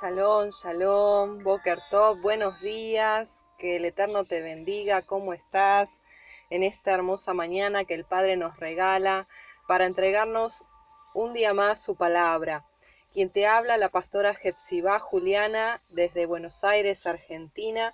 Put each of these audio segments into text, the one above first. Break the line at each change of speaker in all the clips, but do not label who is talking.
Shalom, shalom, Boker Top, buenos días, que el Eterno te bendiga, ¿cómo estás? En esta hermosa mañana que el Padre nos regala para entregarnos un día más su palabra. Quien te habla, la pastora Jepsibá Juliana, desde Buenos Aires, Argentina,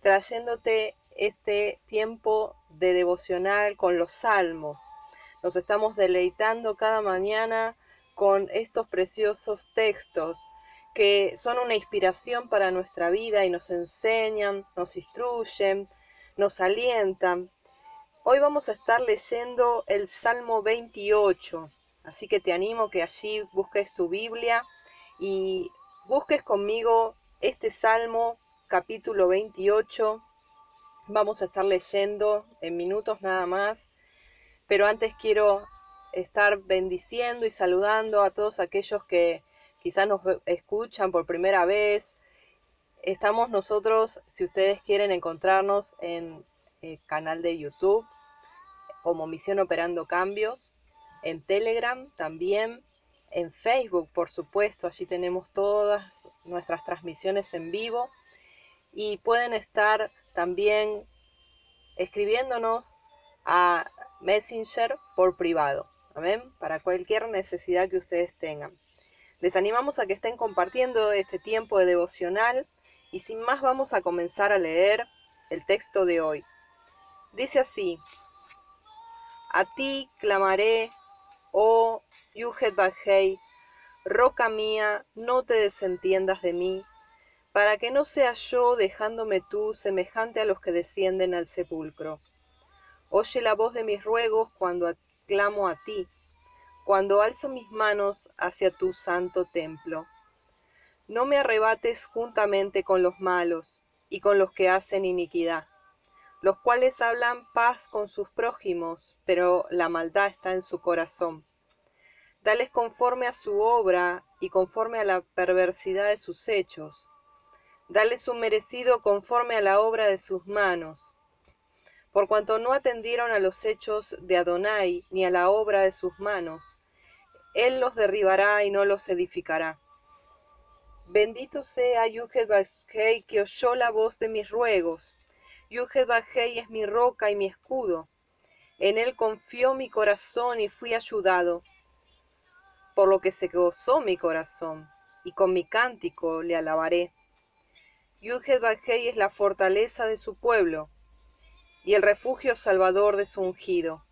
trayéndote este tiempo de devocional con los salmos. Nos estamos deleitando cada mañana con estos preciosos textos que son una inspiración para nuestra vida y nos enseñan, nos instruyen, nos alientan. Hoy vamos a estar leyendo el Salmo 28, así que te animo que allí busques tu Biblia y busques conmigo este Salmo capítulo 28. Vamos a estar leyendo en minutos nada más, pero antes quiero estar bendiciendo y saludando a todos aquellos que quizás nos escuchan por primera vez. Estamos nosotros, si ustedes quieren encontrarnos en el canal de YouTube como Misión Operando Cambios, en Telegram también, en Facebook por supuesto, allí tenemos todas nuestras transmisiones en vivo y pueden estar también escribiéndonos a Messenger por privado, ¿amén? Para cualquier necesidad que ustedes tengan. Les animamos a que estén compartiendo este tiempo de devocional y sin más vamos a comenzar a leer el texto de hoy. Dice así, A ti clamaré, oh Yuhet Bajei, roca mía, no te desentiendas de mí, para que no sea yo dejándome tú semejante a los que descienden al sepulcro. Oye la voz de mis ruegos cuando clamo a ti cuando alzo mis manos hacia tu santo templo. No me arrebates juntamente con los malos y con los que hacen iniquidad, los cuales hablan paz con sus prójimos, pero la maldad está en su corazón. Dales conforme a su obra y conforme a la perversidad de sus hechos. Dale su merecido conforme a la obra de sus manos. Por cuanto no atendieron a los hechos de Adonai ni a la obra de sus manos, él los derribará y no los edificará. Bendito sea Yuhed Bajei que oyó la voz de mis ruegos. Yuhed Bajei es mi roca y mi escudo. En él confió mi corazón y fui ayudado. Por lo que se gozó mi corazón, y con mi cántico le alabaré. Yuhed Bajei es la fortaleza de su pueblo, y el refugio salvador de su ungido.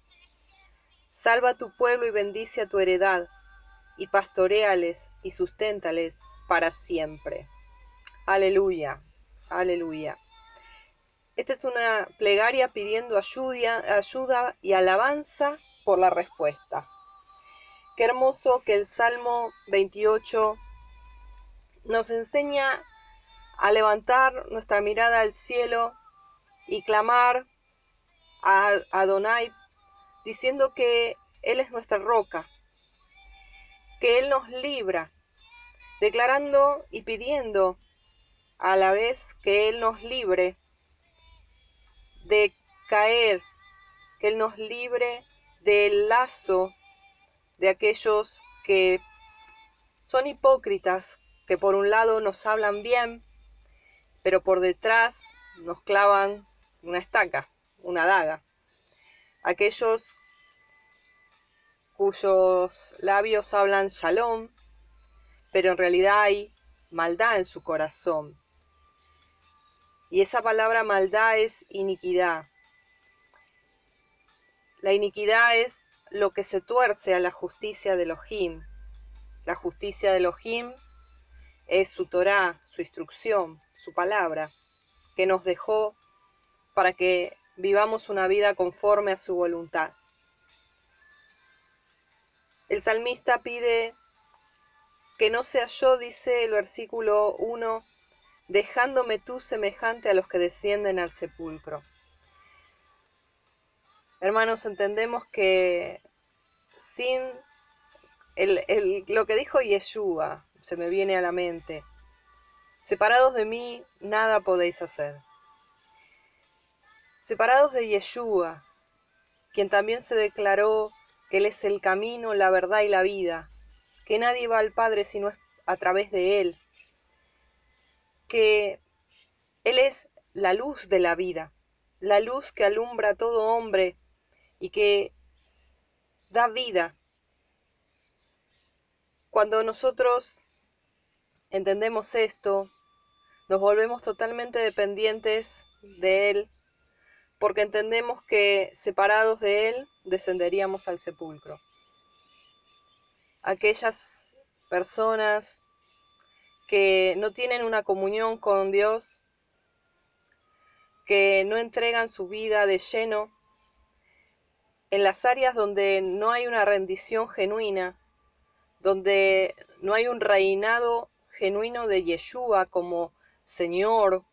Salva a tu pueblo y bendice a tu heredad y pastoreales y susténtales para siempre. Aleluya, aleluya. Esta es una plegaria pidiendo ayuda, ayuda y alabanza por la respuesta. Qué hermoso que el Salmo 28 nos enseña a levantar nuestra mirada al cielo y clamar a Adonai diciendo que Él es nuestra roca, que Él nos libra, declarando y pidiendo a la vez que Él nos libre de caer, que Él nos libre del lazo de aquellos que son hipócritas, que por un lado nos hablan bien, pero por detrás nos clavan una estaca, una daga. Aquellos cuyos labios hablan shalom, pero en realidad hay maldad en su corazón. Y esa palabra maldad es iniquidad. La iniquidad es lo que se tuerce a la justicia de Elohim. La justicia de Elohim es su Torah, su instrucción, su palabra, que nos dejó para que vivamos una vida conforme a su voluntad. El salmista pide que no sea yo, dice el versículo 1, dejándome tú semejante a los que descienden al sepulcro. Hermanos, entendemos que sin lo que dijo Yeshua, se me viene a la mente, separados de mí, nada podéis hacer. Separados de Yeshua, quien también se declaró que Él es el camino, la verdad y la vida, que nadie va al Padre sino a través de Él. que Él es la luz de la vida, la luz que alumbra a todo hombre y que da vida. Cuando nosotros entendemos esto, nos volvemos totalmente dependientes de Él, porque entendemos que separados de Él descenderíamos al sepulcro. Aquellas personas que no tienen una comunión con Dios, que no entregan su vida de lleno en las áreas donde no hay una rendición genuina, donde no hay un reinado genuino de Yeshua como Señor,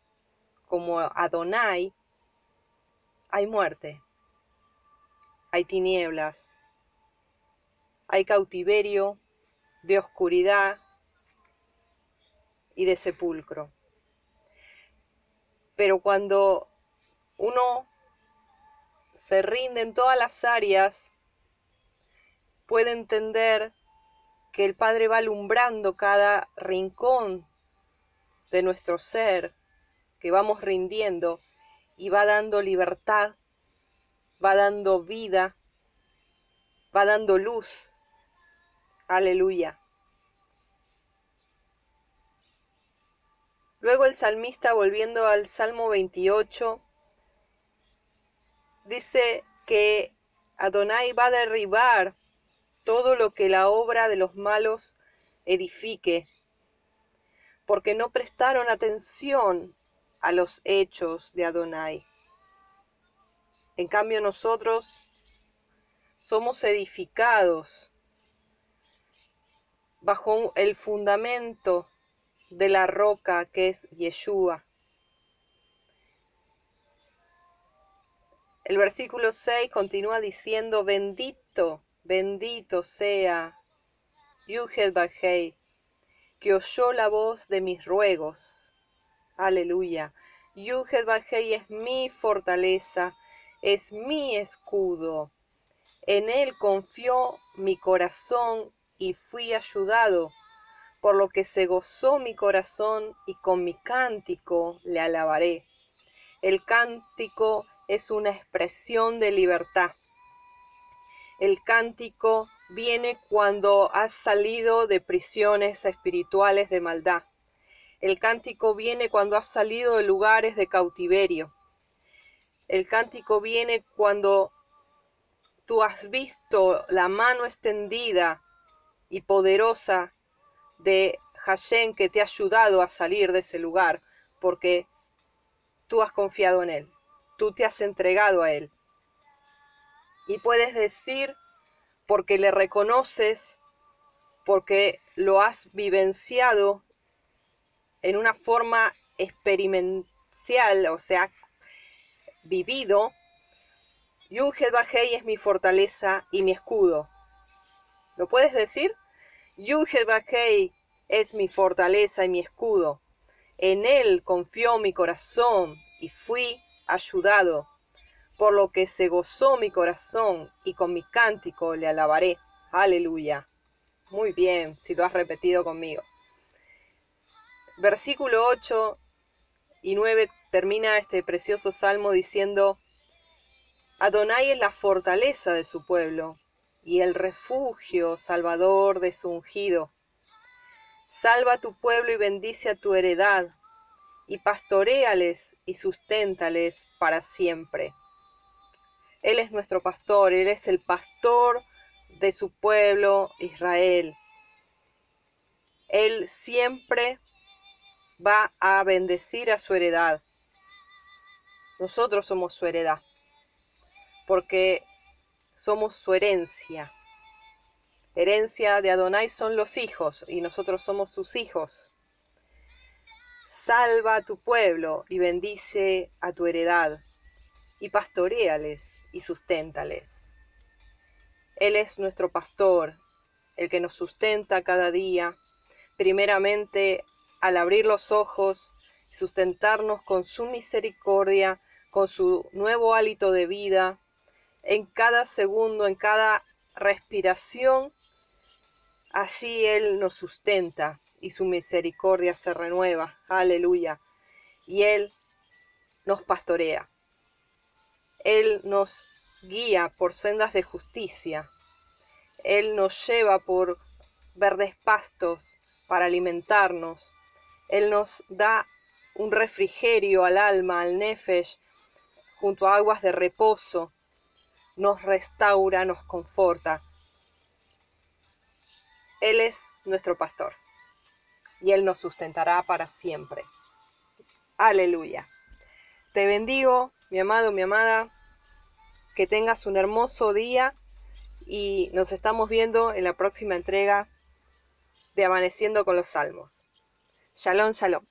como Adonai, hay muerte, hay tinieblas, hay cautiverio de oscuridad y de sepulcro. Pero cuando uno se rinde en todas las áreas, puede entender que el Padre va alumbrando cada rincón de nuestro ser, que vamos rindiendo y va dando libertad, va dando vida, va dando luz. Aleluya. Luego el salmista, volviendo al Salmo 28, dice que Adonai va a derribar todo lo que la obra de los malos edifique, porque no prestaron atención a los hechos de Adonai. En cambio nosotros somos edificados bajo el fundamento de la roca que es Yeshua. El versículo 6 continúa diciendo, bendito, bendito sea Yuhed Bajei, que oyó la voz de mis ruegos. Aleluya. Yuhed Bajei es mi fortaleza, es mi escudo. En él confió mi corazón y fui ayudado, por lo que se gozó mi corazón y con mi cántico le alabaré. El cántico es una expresión de libertad. El cántico viene cuando has salido de prisiones espirituales de maldad. El cántico viene cuando has salido de lugares de cautiverio. El cántico viene cuando tú has visto la mano extendida y poderosa de Hashem que te ha ayudado a salir de ese lugar, porque tú has confiado en Él tú te has entregado a Él. Y puedes decir, porque le reconoces, porque lo has vivenciado en una forma experimental, o sea, vivido, Yuhed Bajei es mi fortaleza y mi escudo. ¿Lo puedes decir? Yuhed Bajei es mi fortaleza y mi escudo. En él confió mi corazón y fui ayudado, por lo que se gozó mi corazón y con mi cántico le alabaré. Aleluya. Muy bien, si lo has repetido conmigo. Versículo 8 y 9 termina este precioso salmo diciendo, Adonai es la fortaleza de su pueblo y el refugio salvador de su ungido. Salva a tu pueblo y bendice a tu heredad y pastoreales y susténtales para siempre. Él es nuestro pastor, Él es el pastor de su pueblo Israel. Él siempre va a bendecir a su heredad. Nosotros somos su heredad, porque somos su herencia. Herencia de Adonai son los hijos y nosotros somos sus hijos. Salva a tu pueblo y bendice a tu heredad, y pastoreales y susténtales. Él es nuestro pastor, el que nos sustenta cada día, primeramente al abrir los ojos, sustentarnos con su misericordia, con su nuevo hálito de vida, en cada segundo, en cada respiración, allí Él nos sustenta y su misericordia se renueva. Aleluya. Y Él nos pastorea. Él nos guía por sendas de justicia. Él nos lleva por verdes pastos para alimentarnos. Él nos da un refrigerio al alma, al nefesh, junto a aguas de reposo. Nos restaura, nos conforta. Él es nuestro pastor y Él nos sustentará para siempre. Aleluya. Te bendigo, mi amado, mi amada. Que tengas un hermoso día y nos estamos viendo en la próxima entrega de Amaneciendo con los Salmos. Shalom, shalom.